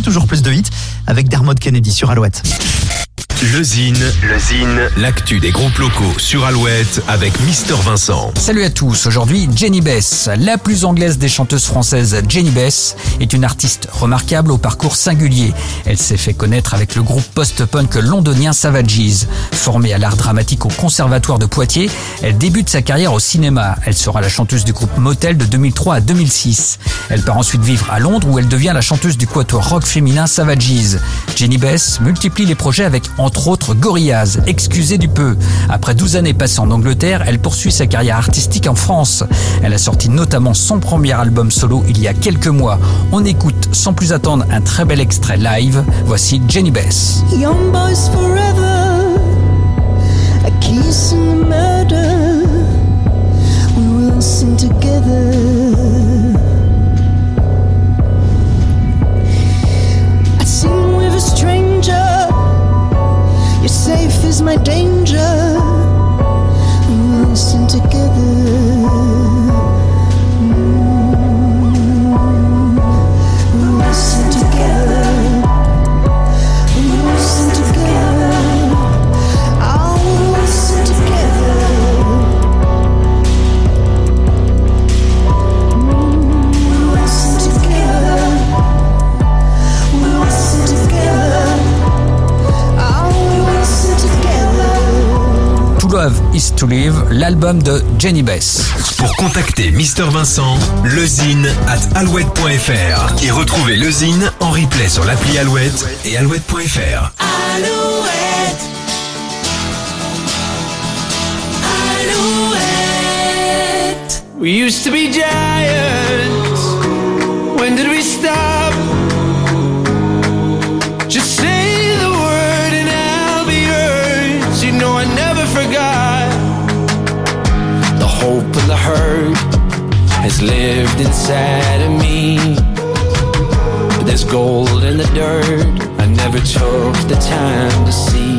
toujours plus de hits avec Dermot Kennedy sur Alouette. Le Zine, le Zine, l'actu des groupes locaux sur Alouette avec Mister Vincent. Salut à tous, aujourd'hui Jenny Bess. La plus anglaise des chanteuses françaises, Jenny Bess, est une artiste remarquable au parcours singulier. Elle s'est fait connaître avec le groupe post-punk londonien Savages. Formée à l'art dramatique au Conservatoire de Poitiers, elle débute sa carrière au cinéma. Elle sera la chanteuse du groupe Motel de 2003 à 2006. Elle part ensuite vivre à Londres où elle devient la chanteuse du quatuor rock féminin Savages. Jenny Bess multiplie les projets avec entre autres Gorillaz, excusez du peu. Après 12 années passées en Angleterre, elle poursuit sa carrière artistique en France. Elle a sorti notamment son premier album solo il y a quelques mois. On écoute sans plus attendre un très bel extrait live. Voici Jenny Bess. Young boys forever, a kiss and murder. We will sing together. My danger. Love is to Live, l'album de Jenny Bess. Pour contacter Mister Vincent, lezine at alouette.fr et retrouver le Zine en replay sur l'appli Alouette et alouette.fr. Alouette. Alouette. We used to be giants. When did we stop? Lived inside of me. But there's gold in the dirt I never took the time to see.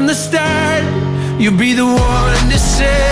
From the start. You'll be the one to set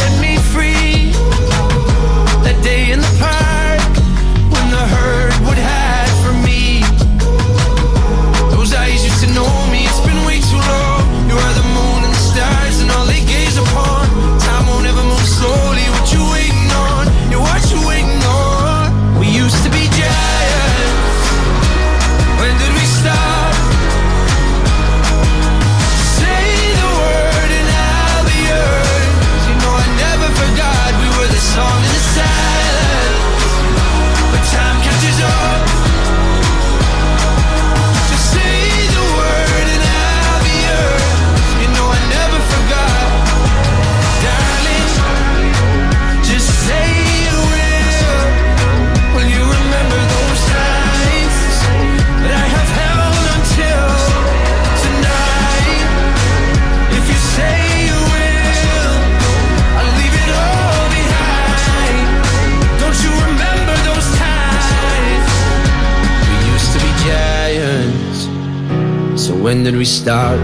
when did we start?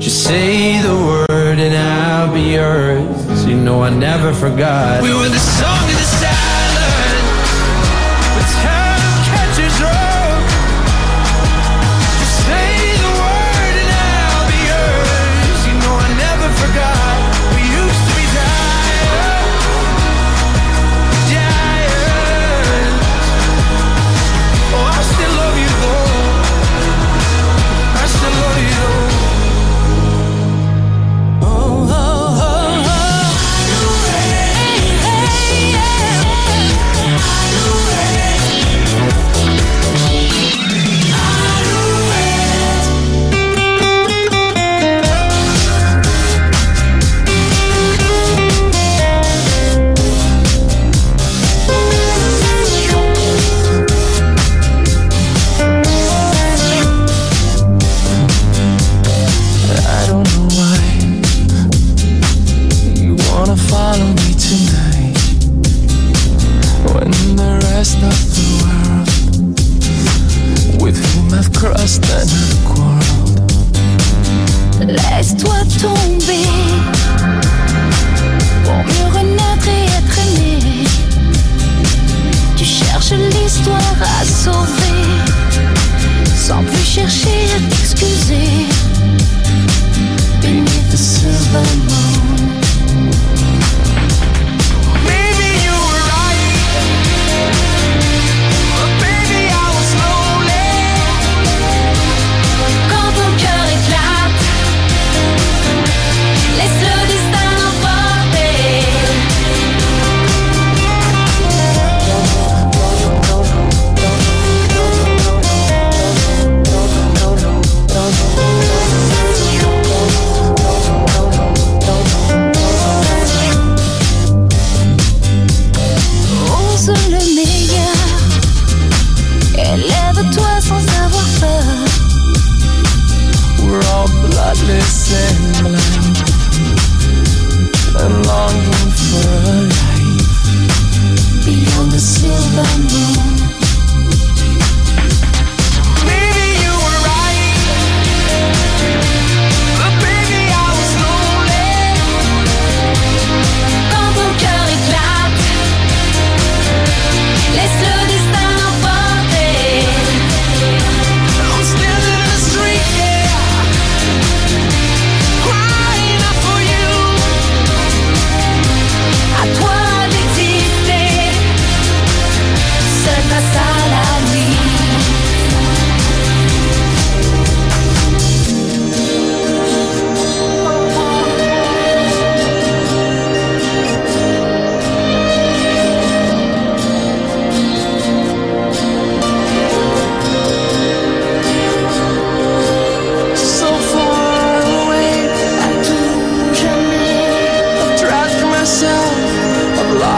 Just say the word and I'll be yours. You know I never forgot. We were the song of the silence. tomber pour mieux renaître et être aimé. Tu cherches l'histoire à sauver sans plus chercher à t'excuser.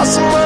impossible.